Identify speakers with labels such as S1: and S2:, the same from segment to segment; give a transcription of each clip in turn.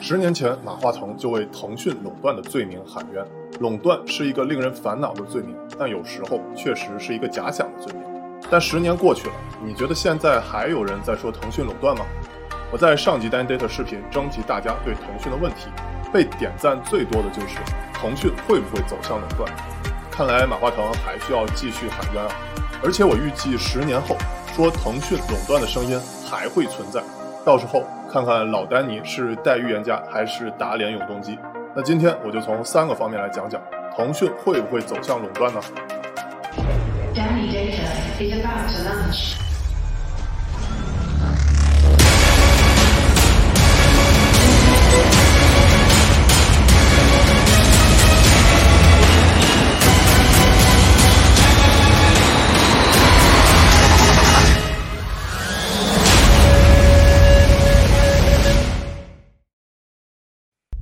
S1: 十年前，马化腾就为腾讯垄断的罪名喊冤。垄断是一个令人烦恼的罪名，但有时候确实是一个假想的罪名。但十年过去了，你觉得现在还有人在说腾讯垄断吗？我在上集 Dan Data 视频征集大家对腾讯的问题，被点赞最多的就是腾讯会不会走向垄断？看来马化腾还需要继续喊冤啊！而且我预计十年后说腾讯垄断的声音还会存在，到时候看看老丹尼是带预言家还是打脸永动机。那今天我就从三个方面来讲讲腾讯会不会走向垄断呢？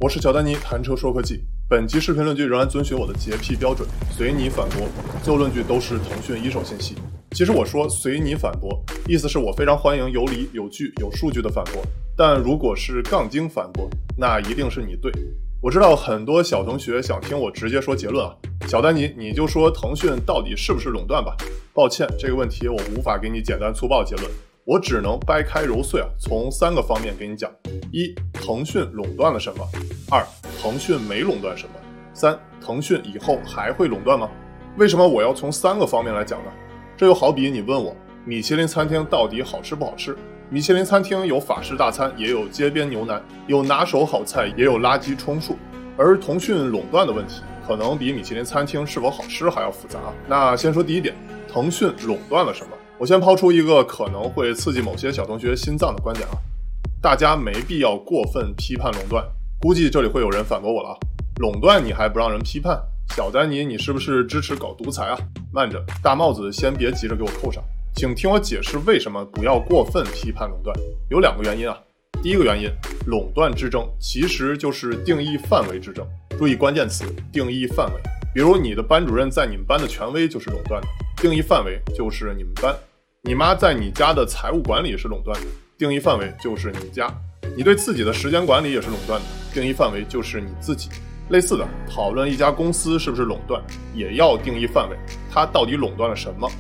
S1: 我是小丹尼，谈车说科技。本期视频论据仍然遵循我的洁癖标准，随你反驳。最后论据都是腾讯一手信息。其实我说随你反驳，意思是我非常欢迎有理、有据、有数据的反驳。但如果是杠精反驳，那一定是你对。我知道很多小同学想听我直接说结论啊，小丹尼，你就说腾讯到底是不是垄断吧。抱歉，这个问题我无法给你简单粗暴结论。我只能掰开揉碎啊，从三个方面给你讲：一、腾讯垄断了什么；二、腾讯没垄断什么；三、腾讯以后还会垄断吗？为什么我要从三个方面来讲呢？这就好比你问我，米其林餐厅到底好吃不好吃？米其林餐厅有法式大餐，也有街边牛腩，有拿手好菜，也有垃圾充数。而腾讯垄断的问题，可能比米其林餐厅是否好吃还要复杂。那先说第一点，腾讯垄断了什么？我先抛出一个可能会刺激某些小同学心脏的观点啊，大家没必要过分批判垄断。估计这里会有人反驳我了啊，垄断你还不让人批判？小丹尼，你是不是支持搞独裁啊？慢着，大帽子先别急着给我扣上，请听我解释为什么不要过分批判垄断。有两个原因啊，第一个原因，垄断之争其实就是定义范围之争。注意关键词，定义范围。比如你的班主任在你们班的权威就是垄断的，定义范围就是你们班。你妈在你家的财务管理是垄断的，定义范围就是你家；你对自己的时间管理也是垄断的，定义范围就是你自己。类似的，讨论一家公司是不是垄断，也要定义范围，它到底垄断了什么？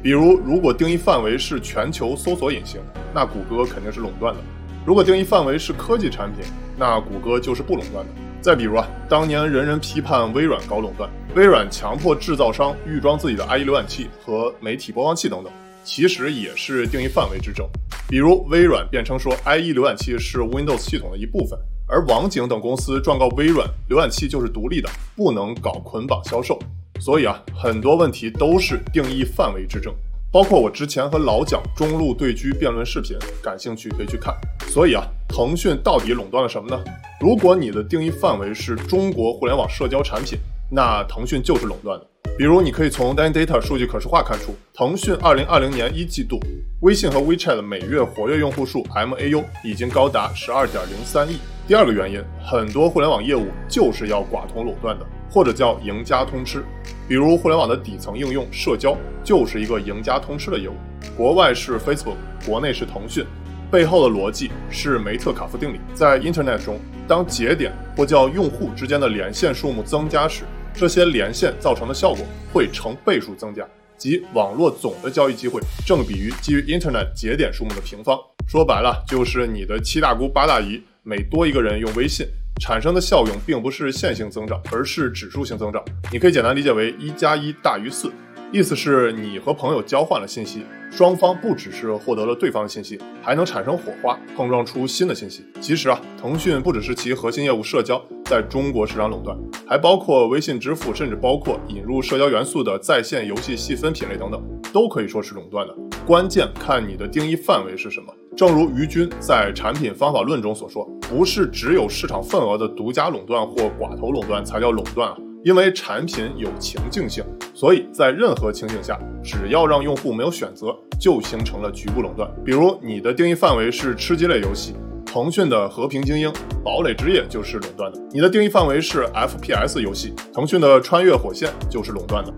S1: 比如，如果定义范围是全球搜索引擎，那谷歌肯定是垄断的；如果定义范围是科技产品，那谷歌就是不垄断的。再比如啊，当年人人批判微软搞垄断，微软强迫制造商预装自己的 IE 浏览器和媒体播放器等等。其实也是定义范围之争，比如微软辩称说 IE 浏览器是 Windows 系统的一部分，而网景等公司状告微软浏览器就是独立的，不能搞捆绑销售。所以啊，很多问题都是定义范围之争，包括我之前和老蒋中路对狙辩论视频，感兴趣可以去看。所以啊，腾讯到底垄断了什么呢？如果你的定义范围是中国互联网社交产品，那腾讯就是垄断的。比如，你可以从 Dan Data 数据可视化看出，腾讯2020年一季度微信和 WeChat 的每月活跃用户数 MAU 已经高达12.03亿。第二个原因，很多互联网业务就是要寡头垄断的，或者叫赢家通吃。比如，互联网的底层应用社交就是一个赢家通吃的业务，国外是 Facebook，国内是腾讯，背后的逻辑是梅特卡夫定理。在 Internet 中，当节点或叫用户之间的连线数目增加时，这些连线造成的效果会成倍数增加，即网络总的交易机会正比于基于 Internet 节点数目的平方。说白了，就是你的七大姑八大姨每多一个人用微信，产生的效用并不是线性增长，而是指数性增长。你可以简单理解为一加一大于四。意思是你和朋友交换了信息，双方不只是获得了对方的信息，还能产生火花，碰撞出新的信息。其实啊，腾讯不只是其核心业务社交在中国市场垄断，还包括微信支付，甚至包括引入社交元素的在线游戏细分品类等等，都可以说是垄断的。关键看你的定义范围是什么。正如于军在《产品方法论》中所说，不是只有市场份额的独家垄断或寡头垄断才叫垄断啊。因为产品有情境性，所以在任何情景下，只要让用户没有选择，就形成了局部垄断。比如你的定义范围是吃鸡类游戏，腾讯的《和平精英》《堡垒之夜》就是垄断的；你的定义范围是 FPS 游戏，腾讯的《穿越火线》就是垄断的。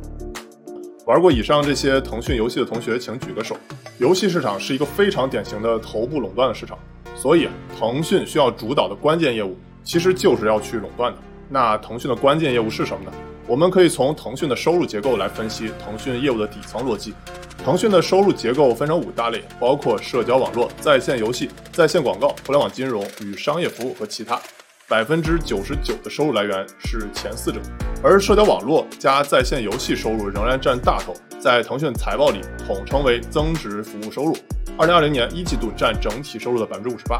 S1: 玩过以上这些腾讯游戏的同学，请举个手。游戏市场是一个非常典型的头部垄断的市场。所以腾讯需要主导的关键业务其实就是要去垄断的。那腾讯的关键业务是什么呢？我们可以从腾讯的收入结构来分析腾讯业务的底层逻辑。腾讯的收入结构分成五大类，包括社交网络、在线游戏、在线广告、互联网金融与商业服务和其他。百分之九十九的收入来源是前四者，而社交网络加在线游戏收入仍然占大头，在腾讯财报里统称为增值服务收入。二零二零年一季度占整体收入的百分之五十八。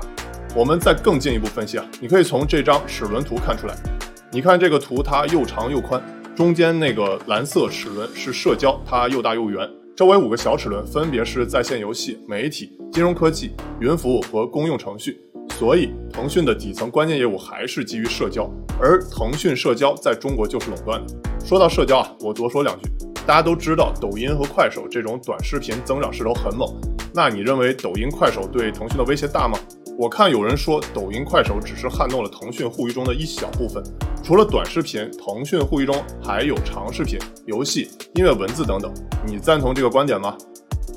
S1: 我们再更进一步分析啊，你可以从这张齿轮图看出来。你看这个图，它又长又宽，中间那个蓝色齿轮是社交，它又大又圆。周围五个小齿轮分别是在线游戏、媒体、金融科技、云服务和公用程序。所以，腾讯的底层关键业务还是基于社交，而腾讯社交在中国就是垄断的。说到社交啊，我多说两句。大家都知道，抖音和快手这种短视频增长势头很猛。那你认为抖音、快手对腾讯的威胁大吗？我看有人说，抖音、快手只是撼动了腾讯互娱中的一小部分。除了短视频，腾讯互娱中还有长视频、游戏、音乐、文字等等。你赞同这个观点吗？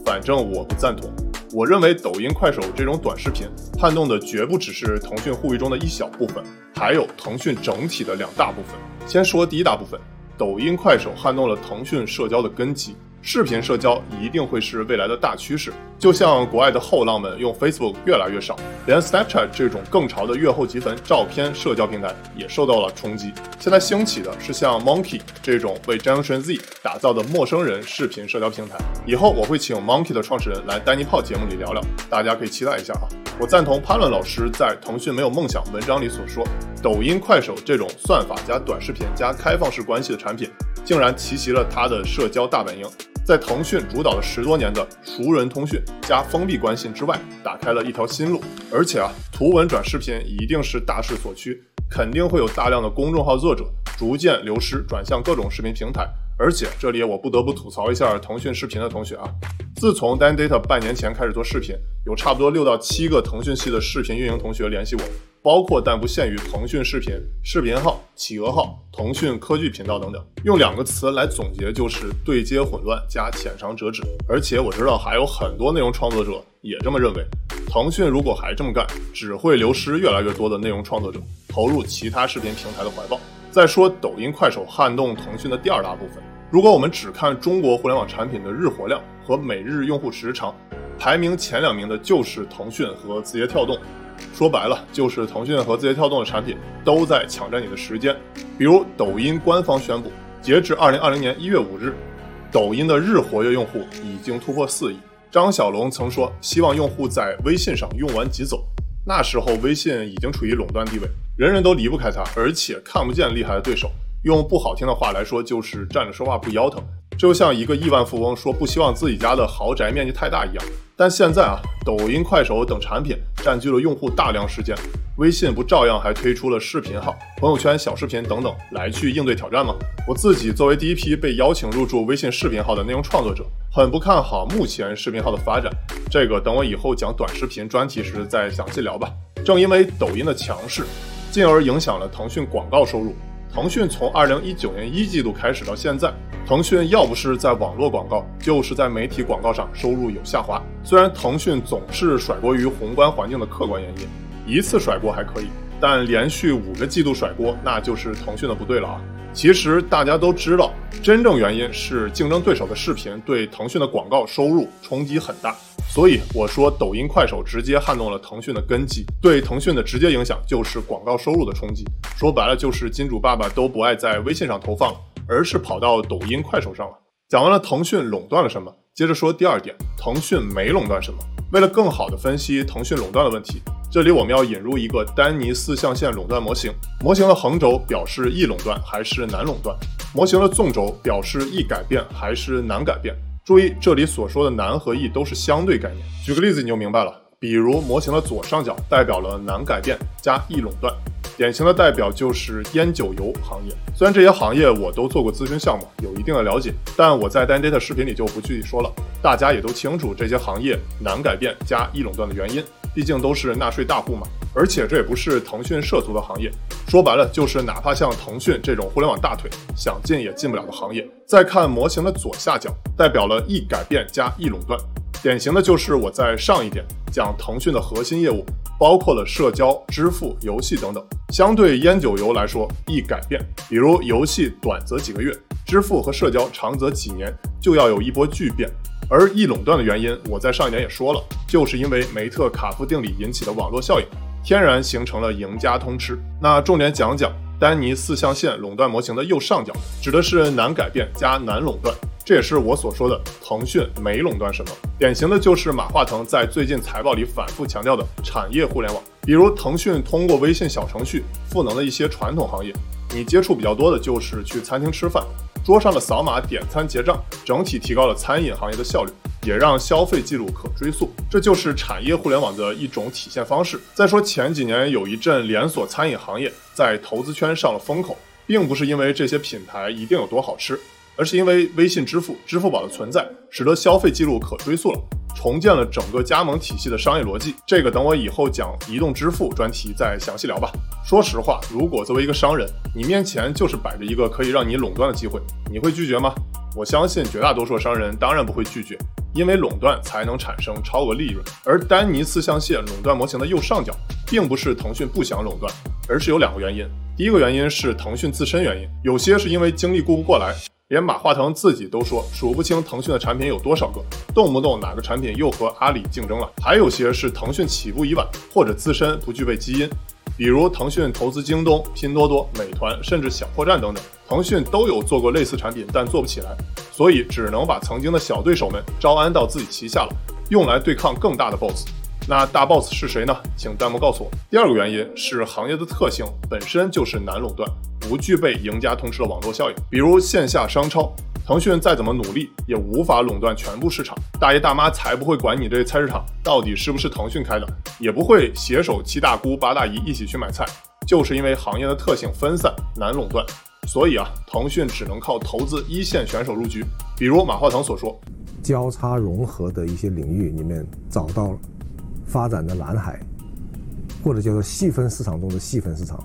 S1: 反正我不赞同。我认为抖音、快手这种短视频撼动的绝不只是腾讯互娱中的一小部分，还有腾讯整体的两大部分。先说第一大部分，抖音、快手撼动了腾讯社交的根基。视频社交一定会是未来的大趋势，就像国外的后浪们用 Facebook 越来越少，连 Snapchat 这种更潮的月后即焚照片社交平台也受到了冲击。现在兴起的是像 Monkey 这种为 Generation Z 打造的陌生人视频社交平台。以后我会请 Monkey 的创始人来丹尼炮节目里聊聊，大家可以期待一下啊！我赞同潘伦老师在《腾讯没有梦想》文章里所说，抖音、快手这种算法加短视频加开放式关系的产品，竟然奇袭了它的社交大本营。在腾讯主导了十多年的熟人通讯加封闭关系之外，打开了一条新路。而且啊，图文转视频一定是大势所趋，肯定会有大量的公众号作者逐渐流失，转向各种视频平台。而且这里我不得不吐槽一下腾讯视频的同学啊，自从 Dan Data 半年前开始做视频，有差不多六到七个腾讯系的视频运营同学联系我。包括但不限于腾讯视频、视频号、企鹅号、腾讯科技频道等等，用两个词来总结就是对接混乱加浅尝辄止。而且我知道还有很多内容创作者也这么认为，腾讯如果还这么干，只会流失越来越多的内容创作者，投入其他视频平台的怀抱。再说抖音、快手撼动腾讯的第二大部分，如果我们只看中国互联网产品的日活量和每日用户时长，排名前两名的就是腾讯和字节跳动。说白了，就是腾讯和字节跳动的产品都在抢占你的时间。比如，抖音官方宣布，截至二零二零年一月五日，抖音的日活跃用户已经突破四亿。张小龙曾说，希望用户在微信上用完即走。那时候，微信已经处于垄断地位，人人都离不开它，而且看不见厉害的对手。用不好听的话来说，就是站着说话不腰疼。这就像一个亿万富翁说不希望自己家的豪宅面积太大一样。但现在啊，抖音、快手等产品占据了用户大量时间，微信不照样还推出了视频号、朋友圈小视频等等来去应对挑战吗？我自己作为第一批被邀请入驻微信视频号的内容创作者，很不看好目前视频号的发展。这个等我以后讲短视频专题时再详细聊吧。正因为抖音的强势，进而影响了腾讯广告收入。腾讯从二零一九年一季度开始到现在，腾讯要不是在网络广告，就是在媒体广告上收入有下滑。虽然腾讯总是甩锅于宏观环境的客观原因，一次甩锅还可以，但连续五个季度甩锅，那就是腾讯的不对了啊。其实大家都知道，真正原因是竞争对手的视频对腾讯的广告收入冲击很大。所以我说，抖音、快手直接撼动了腾讯的根基，对腾讯的直接影响就是广告收入的冲击。说白了，就是金主爸爸都不爱在微信上投放，而是跑到抖音、快手上了。讲完了腾讯垄断了什么，接着说第二点，腾讯没垄断什么。为了更好的分析腾讯垄断的问题，这里我们要引入一个丹尼四象限垄断模型。模型的横轴表示易垄断还是难垄断，模型的纵轴表示易改变还是难改变。注意，这里所说的难和易都是相对概念。举个例子，你就明白了。比如，模型的左上角代表了难改变加易垄断，典型的代表就是烟酒油行业。虽然这些行业我都做过咨询项目，有一定的了解，但我在 Dan Data 视频里就不具体说了。大家也都清楚这些行业难改变加易垄断的原因，毕竟都是纳税大户嘛。而且这也不是腾讯涉足的行业，说白了就是哪怕像腾讯这种互联网大腿，想进也进不了的行业。再看模型的左下角，代表了易改变加易垄断，典型的就是我在上一点讲腾讯的核心业务包括了社交、支付、游戏等等。相对烟酒游来说，易改变。比如游戏短则几个月，支付和社交长则几年，就要有一波巨变。而易垄断的原因，我在上一年也说了，就是因为梅特卡夫定理引起的网络效应，天然形成了赢家通吃。那重点讲讲丹尼四象限垄断模型的右上角，指的是难改变加难垄断。这也是我所说的腾讯没垄断什么，典型的就是马化腾在最近财报里反复强调的产业互联网。比如腾讯通过微信小程序赋能的一些传统行业，你接触比较多的就是去餐厅吃饭，桌上的扫码点餐结账，整体提高了餐饮行业的效率，也让消费记录可追溯，这就是产业互联网的一种体现方式。再说前几年有一阵连锁餐饮行业在投资圈上了风口，并不是因为这些品牌一定有多好吃。而是因为微信支付、支付宝的存在，使得消费记录可追溯了，重建了整个加盟体系的商业逻辑。这个等我以后讲移动支付专题再详细聊吧。说实话，如果作为一个商人，你面前就是摆着一个可以让你垄断的机会，你会拒绝吗？我相信绝大多数商人当然不会拒绝，因为垄断才能产生超额利润。而丹尼四象限垄断模型的右上角，并不是腾讯不想垄断，而是有两个原因。第一个原因是腾讯自身原因，有些是因为精力顾不过来。连马化腾自己都说数不清腾讯的产品有多少个，动不动哪个产品又和阿里竞争了。还有些是腾讯起步已晚，或者自身不具备基因，比如腾讯投资京东、拼多多、美团，甚至小破站等等，腾讯都有做过类似产品，但做不起来，所以只能把曾经的小对手们招安到自己旗下了，用来对抗更大的 BOSS。那大 BOSS 是谁呢？请弹幕告诉我。第二个原因是行业的特性本身就是难垄断。不具备赢家通吃的网络效应，比如线下商超，腾讯再怎么努力也无法垄断全部市场。大爷大妈才不会管你这菜市场到底是不是腾讯开的，也不会携手七大姑八大姨一起去买菜，就是因为行业的特性分散难垄断，所以啊，腾讯只能靠投资一线选手入局，比如马化腾所说，
S2: 交叉融合的一些领域里面找到发展的蓝海，或者叫做细分市场中的细分市场。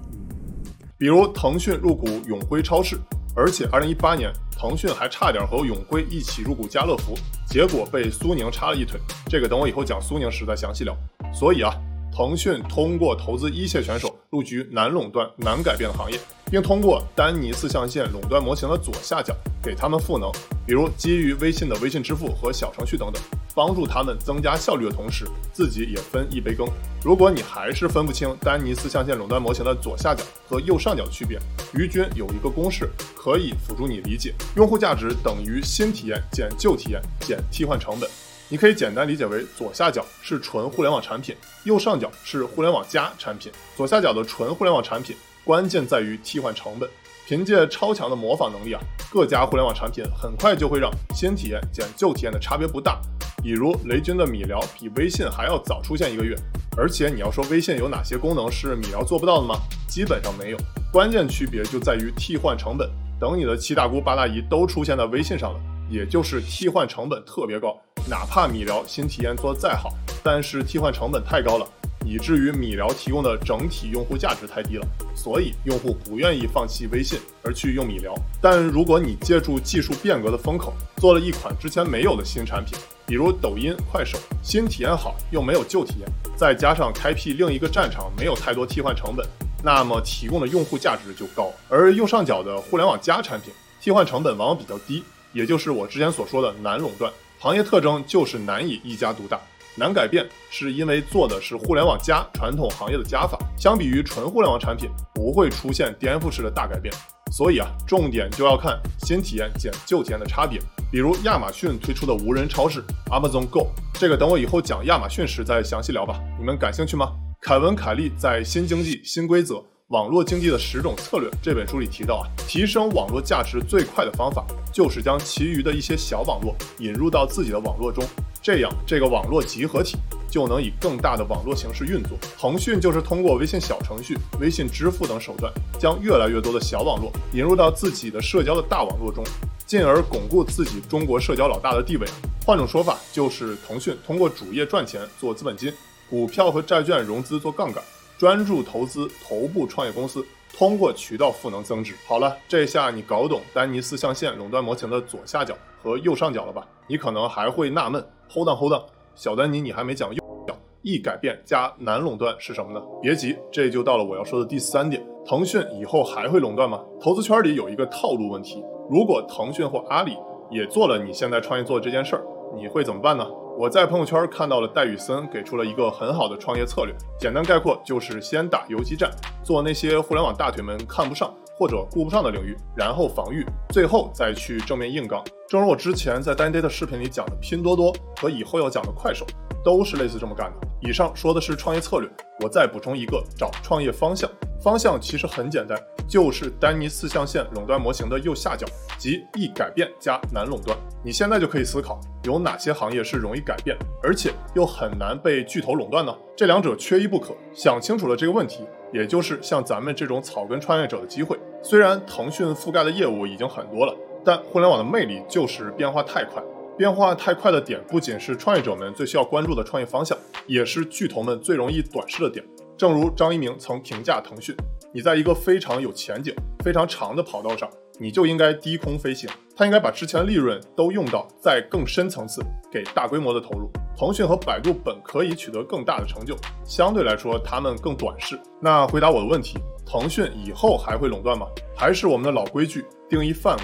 S1: 比如腾讯入股永辉超市，而且二零一八年腾讯还差点和永辉一起入股家乐福，结果被苏宁插了一腿。这个等我以后讲苏宁时再详细聊。所以啊，腾讯通过投资一线选手入局难垄断、难改变的行业。并通过丹尼四象限垄断模型的左下角给他们赋能，比如基于微信的微信支付和小程序等等，帮助他们增加效率的同时，自己也分一杯羹。如果你还是分不清丹尼四象限垄断模型的左下角和右上角的区别，于军有一个公式可以辅助你理解：用户价值等于新体验减旧体验减替换成本。你可以简单理解为左下角是纯互联网产品，右上角是互联网加产品。左下角的纯互联网产品。关键在于替换成本，凭借超强的模仿能力啊，各家互联网产品很快就会让新体验减旧体验的差别不大。比如雷军的米聊比微信还要早出现一个月，而且你要说微信有哪些功能是米聊做不到的吗？基本上没有。关键区别就在于替换成本。等你的七大姑八大姨都出现在微信上了，也就是替换成本特别高。哪怕米聊新体验做再好，但是替换成本太高了。以至于米聊提供的整体用户价值太低了，所以用户不愿意放弃微信而去用米聊。但如果你借助技术变革的风口，做了一款之前没有的新产品，比如抖音、快手，新体验好又没有旧体验，再加上开辟另一个战场，没有太多替换成本，那么提供的用户价值就高。而右上角的互联网加产品，替换成本往往比较低，也就是我之前所说的难垄断，行业特征就是难以一家独大。难改变，是因为做的是互联网加传统行业的加法，相比于纯互联网产品，不会出现颠覆式的大改变。所以啊，重点就要看新体验减旧体验的差别。比如亚马逊推出的无人超市 Amazon Go，这个等我以后讲亚马逊时再详细聊吧。你们感兴趣吗？凯文·凯利在《新经济新规则：网络经济的十种策略》这本书里提到啊，提升网络价值最快的方法就是将其余的一些小网络引入到自己的网络中。这样，这个网络集合体就能以更大的网络形式运作。腾讯就是通过微信小程序、微信支付等手段，将越来越多的小网络引入到自己的社交的大网络中，进而巩固自己中国社交老大的地位。换种说法，就是腾讯通过主业赚钱做资本金，股票和债券融资做杠杆，专注投资头部创业公司，通过渠道赋能增值。好了，这下你搞懂丹尼斯象限垄断模型的左下角和右上角了吧？你可能还会纳闷。Hold on, hold on，小丹尼，你还没讲右角，易改变加难垄断是什么呢？别急，这就到了我要说的第三点。腾讯以后还会垄断吗？投资圈里有一个套路问题，如果腾讯或阿里也做了你现在创业做的这件事儿，你会怎么办呢？我在朋友圈看到了戴宇森给出了一个很好的创业策略，简单概括就是先打游击战，做那些互联网大腿们看不上或者顾不上的领域，然后防御，最后再去正面硬刚。正如我之前在 d a n Day 的视频里讲的，拼多多和以后要讲的快手。都是类似这么干的。以上说的是创业策略，我再补充一个，找创业方向。方向其实很简单，就是丹尼四象限垄断模型的右下角，即易改变加难垄断。你现在就可以思考，有哪些行业是容易改变，而且又很难被巨头垄断呢？这两者缺一不可。想清楚了这个问题，也就是像咱们这种草根创业者的机会。虽然腾讯覆盖的业务已经很多了，但互联网的魅力就是变化太快。变化太快的点，不仅是创业者们最需要关注的创业方向，也是巨头们最容易短视的点。正如张一鸣曾评价腾讯：“你在一个非常有前景、非常长的跑道上，你就应该低空飞行。他应该把之前的利润都用到在更深层次给大规模的投入。腾讯和百度本可以取得更大的成就，相对来说他们更短视。那回答我的问题：腾讯以后还会垄断吗？还是我们的老规矩，定义范围？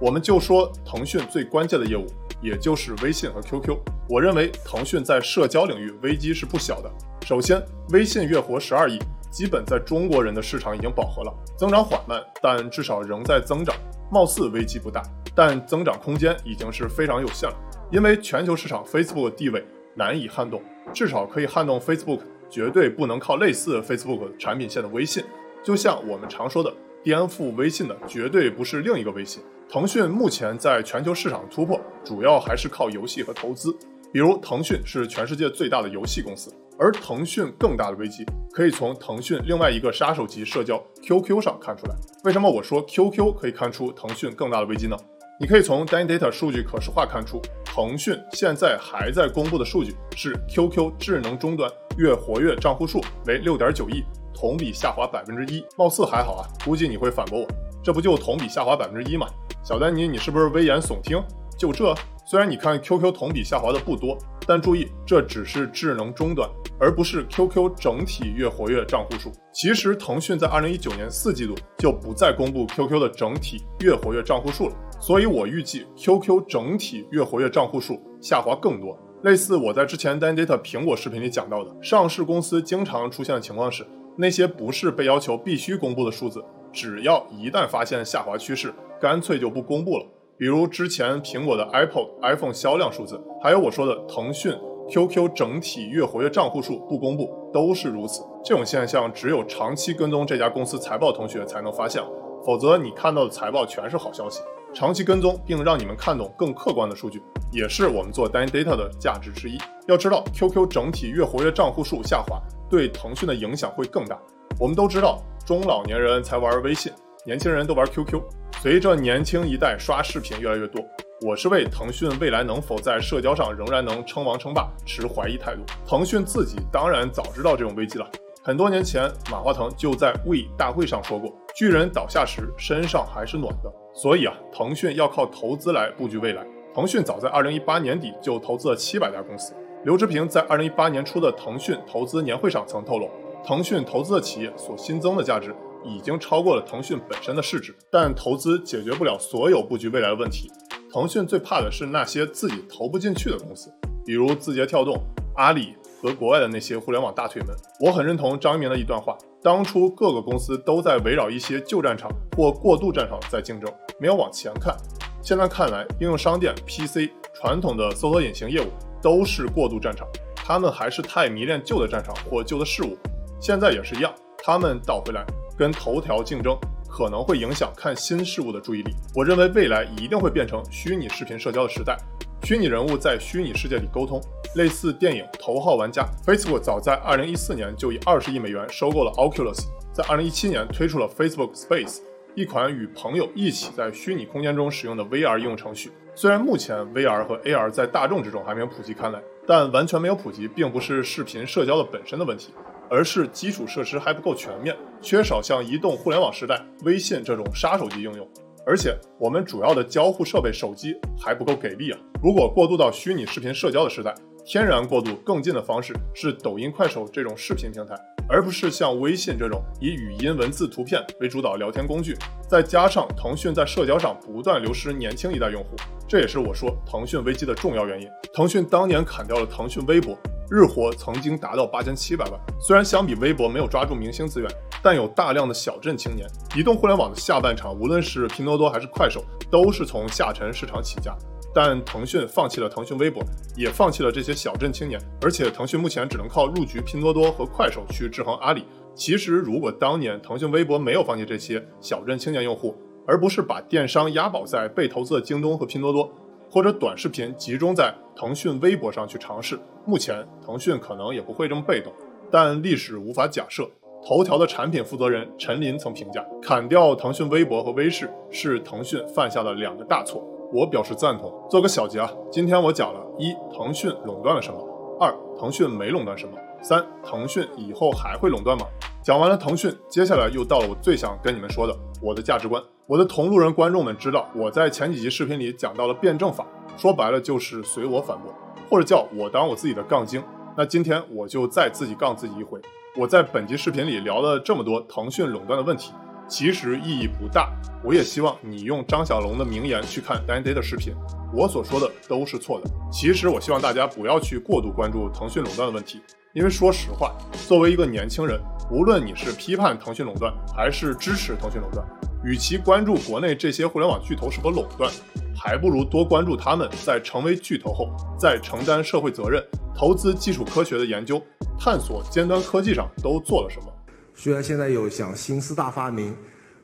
S1: 我们就说腾讯最关键的业务。也就是微信和 QQ，我认为腾讯在社交领域危机是不小的。首先，微信月活十二亿，基本在中国人的市场已经饱和了，增长缓慢，但至少仍在增长，貌似危机不大，但增长空间已经是非常有限了。因为全球市场 Facebook 地位难以撼动，至少可以撼动 Facebook，绝对不能靠类似 Facebook 产品线的微信。就像我们常说的，颠覆微信的绝对不是另一个微信。腾讯目前在全球市场突破，主要还是靠游戏和投资。比如，腾讯是全世界最大的游戏公司，而腾讯更大的危机可以从腾讯另外一个杀手级社交 QQ 上看出来。为什么我说 QQ 可以看出腾讯更大的危机呢？你可以从 d a n Data 数据可视化看出，腾讯现在还在公布的数据是 QQ 智能终端月活跃账户数为六点九亿，同比下滑百分之一，貌似还好啊。估计你会反驳我，这不就同比下滑百分之一吗？小丹尼，你是不是危言耸听？就这？虽然你看 QQ 同比下滑的不多，但注意，这只是智能终端，而不是 QQ 整体月活跃账户数。其实，腾讯在二零一九年四季度就不再公布 QQ 的整体月活跃账户数了，所以我预计 QQ 整体月活跃账户数下滑更多。类似我在之前 Dan Data 苹果视频里讲到的，上市公司经常出现的情况是，那些不是被要求必须公布的数字，只要一旦发现下滑趋势。干脆就不公布了，比如之前苹果的 Apple iPhone 销量数字，还有我说的腾讯 QQ 整体月活跃账户数不公布，都是如此。这种现象只有长期跟踪这家公司财报同学才能发现，否则你看到的财报全是好消息。长期跟踪并让你们看懂更客观的数据，也是我们做 d a Data 的价值之一。要知道，QQ 整体月活跃账户数下滑对腾讯的影响会更大。我们都知道，中老年人才玩微信。年轻人都玩 QQ，随着年轻一代刷视频越来越多，我是为腾讯未来能否在社交上仍然能称王称霸持怀疑态度。腾讯自己当然早知道这种危机了，很多年前马化腾就在 We 大会上说过，巨人倒下时身上还是暖的。所以啊，腾讯要靠投资来布局未来。腾讯早在2018年底就投资了700家公司。刘志平在2018年初的腾讯投资年会上曾透露，腾讯投资的企业所新增的价值。已经超过了腾讯本身的市值，但投资解决不了所有布局未来的问题。腾讯最怕的是那些自己投不进去的公司，比如字节跳动、阿里和国外的那些互联网大腿们。我很认同张一鸣的一段话：当初各个公司都在围绕一些旧战场或过渡战场在竞争，没有往前看。现在看来，应用商店、PC、传统的搜索引擎业务都是过渡战场，他们还是太迷恋旧的战场或旧的事物。现在也是一样，他们倒回来。跟头条竞争可能会影响看新事物的注意力。我认为未来一定会变成虚拟视频社交的时代，虚拟人物在虚拟世界里沟通，类似电影《头号玩家》。Facebook 早在2014年就以二十亿美元收购了 Oculus，在2017年推出了 Facebook Space，一款与朋友一起在虚拟空间中使用的 VR 应用程序。虽然目前 VR 和 AR 在大众之中还没有普及开来，但完全没有普及并不是视频社交的本身的问题。而是基础设施还不够全面，缺少像移动互联网时代微信这种杀手级应用，而且我们主要的交互设备手机还不够给力啊！如果过渡到虚拟视频社交的时代，天然过渡更近的方式是抖音、快手这种视频平台，而不是像微信这种以语音、文字、图片为主导聊天工具。再加上腾讯在社交上不断流失年轻一代用户，这也是我说腾讯危机的重要原因。腾讯当年砍掉了腾讯微博。日活曾经达到八千七百万，虽然相比微博没有抓住明星资源，但有大量的小镇青年。移动互联网的下半场，无论是拼多多还是快手，都是从下沉市场起家。但腾讯放弃了腾讯微博，也放弃了这些小镇青年，而且腾讯目前只能靠入局拼多多和快手去制衡阿里。其实，如果当年腾讯微博没有放弃这些小镇青年用户，而不是把电商押宝在被投资的京东和拼多多。或者短视频集中在腾讯微博上去尝试，目前腾讯可能也不会这么被动，但历史无法假设。头条的产品负责人陈林曾评价，砍掉腾讯微博和微视是腾讯犯下的两个大错，我表示赞同。做个小结啊，今天我讲了一腾讯垄断了什么，二腾讯没垄断什么，三腾讯以后还会垄断吗？讲完了腾讯，接下来又到了我最想跟你们说的我的价值观。我的同路人观众们知道，我在前几集视频里讲到了辩证法，说白了就是随我反驳，或者叫我当我自己的杠精。那今天我就再自己杠自己一回。我在本集视频里聊了这么多腾讯垄断的问题，其实意义不大。我也希望你用张小龙的名言去看 Dan Day 的视频，我所说的都是错的。其实我希望大家不要去过度关注腾讯垄断的问题，因为说实话，作为一个年轻人，无论你是批判腾讯垄断还是支持腾讯垄断。与其关注国内这些互联网巨头是否垄断，还不如多关注他们在成为巨头后，在承担社会责任、投资基础科学的研究、探索尖端科技上都做了什么。
S2: 虽然现在有讲新四大发明，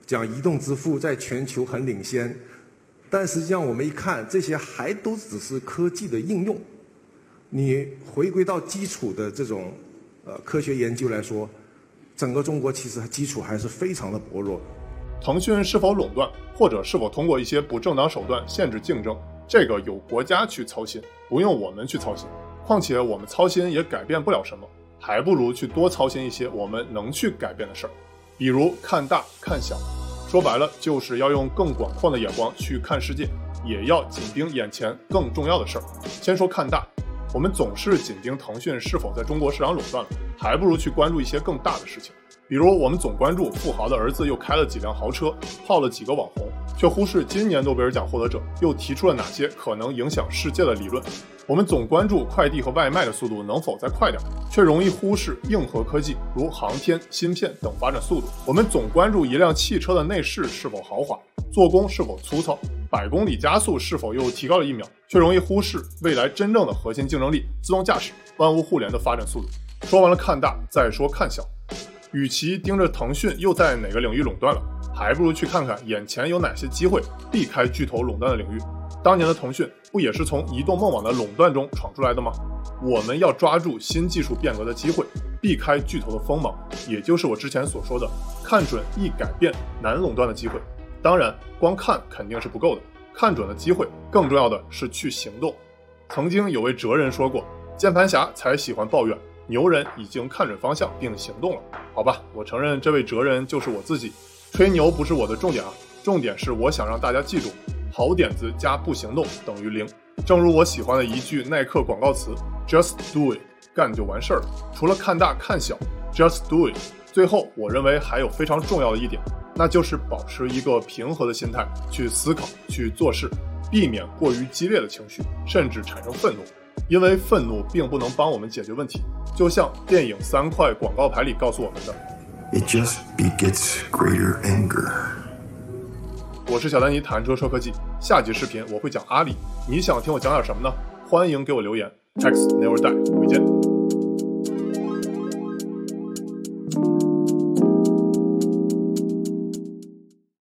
S2: 讲移动支付在全球很领先，但实际上我们一看，这些还都只是科技的应用。你回归到基础的这种呃科学研究来说，整个中国其实基础还是非常的薄弱。
S1: 腾讯是否垄断，或者是否通过一些不正当手段限制竞争，这个由国家去操心，不用我们去操心。况且我们操心也改变不了什么，还不如去多操心一些我们能去改变的事儿，比如看大看小。说白了，就是要用更广阔的眼光去看世界，也要紧盯眼前更重要的事儿。先说看大，我们总是紧盯腾讯是否在中国市场垄断了，还不如去关注一些更大的事情。比如，我们总关注富豪的儿子又开了几辆豪车，泡了几个网红，却忽视今年诺贝尔奖获得者又提出了哪些可能影响世界的理论。我们总关注快递和外卖的速度能否再快点，却容易忽视硬核科技如航天、芯片等发展速度。我们总关注一辆汽车的内饰是否豪华，做工是否粗糙，百公里加速是否又提高了一秒，却容易忽视未来真正的核心竞争力——自动驾驶、万物互联的发展速度。说完了看大，再说看小。与其盯着腾讯又在哪个领域垄断了，还不如去看看眼前有哪些机会，避开巨头垄断的领域。当年的腾讯不也是从移动梦网的垄断中闯出来的吗？我们要抓住新技术变革的机会，避开巨头的锋芒，也就是我之前所说的看准易改变难垄断的机会。当然，光看肯定是不够的，看准了机会，更重要的是去行动。曾经有位哲人说过，键盘侠才喜欢抱怨。牛人已经看准方向并行动了，好吧，我承认这位哲人就是我自己。吹牛不是我的重点啊，重点是我想让大家记住，好点子加不行动等于零。正如我喜欢的一句耐克广告词：Just do it，干就完事儿了。除了看大看小，Just do it。最后，我认为还有非常重要的一点，那就是保持一个平和的心态去思考、去做事，避免过于激烈的情绪，甚至产生愤怒。因为愤怒并不能帮我们解决问题，就像电影三块广告牌里告诉我们的。
S3: It just begets greater anger。
S1: 我是小丹尼，谈车说科技。下集视频我会讲阿里，你想听我讲点什么呢？欢迎给我留言。Text never die，回见。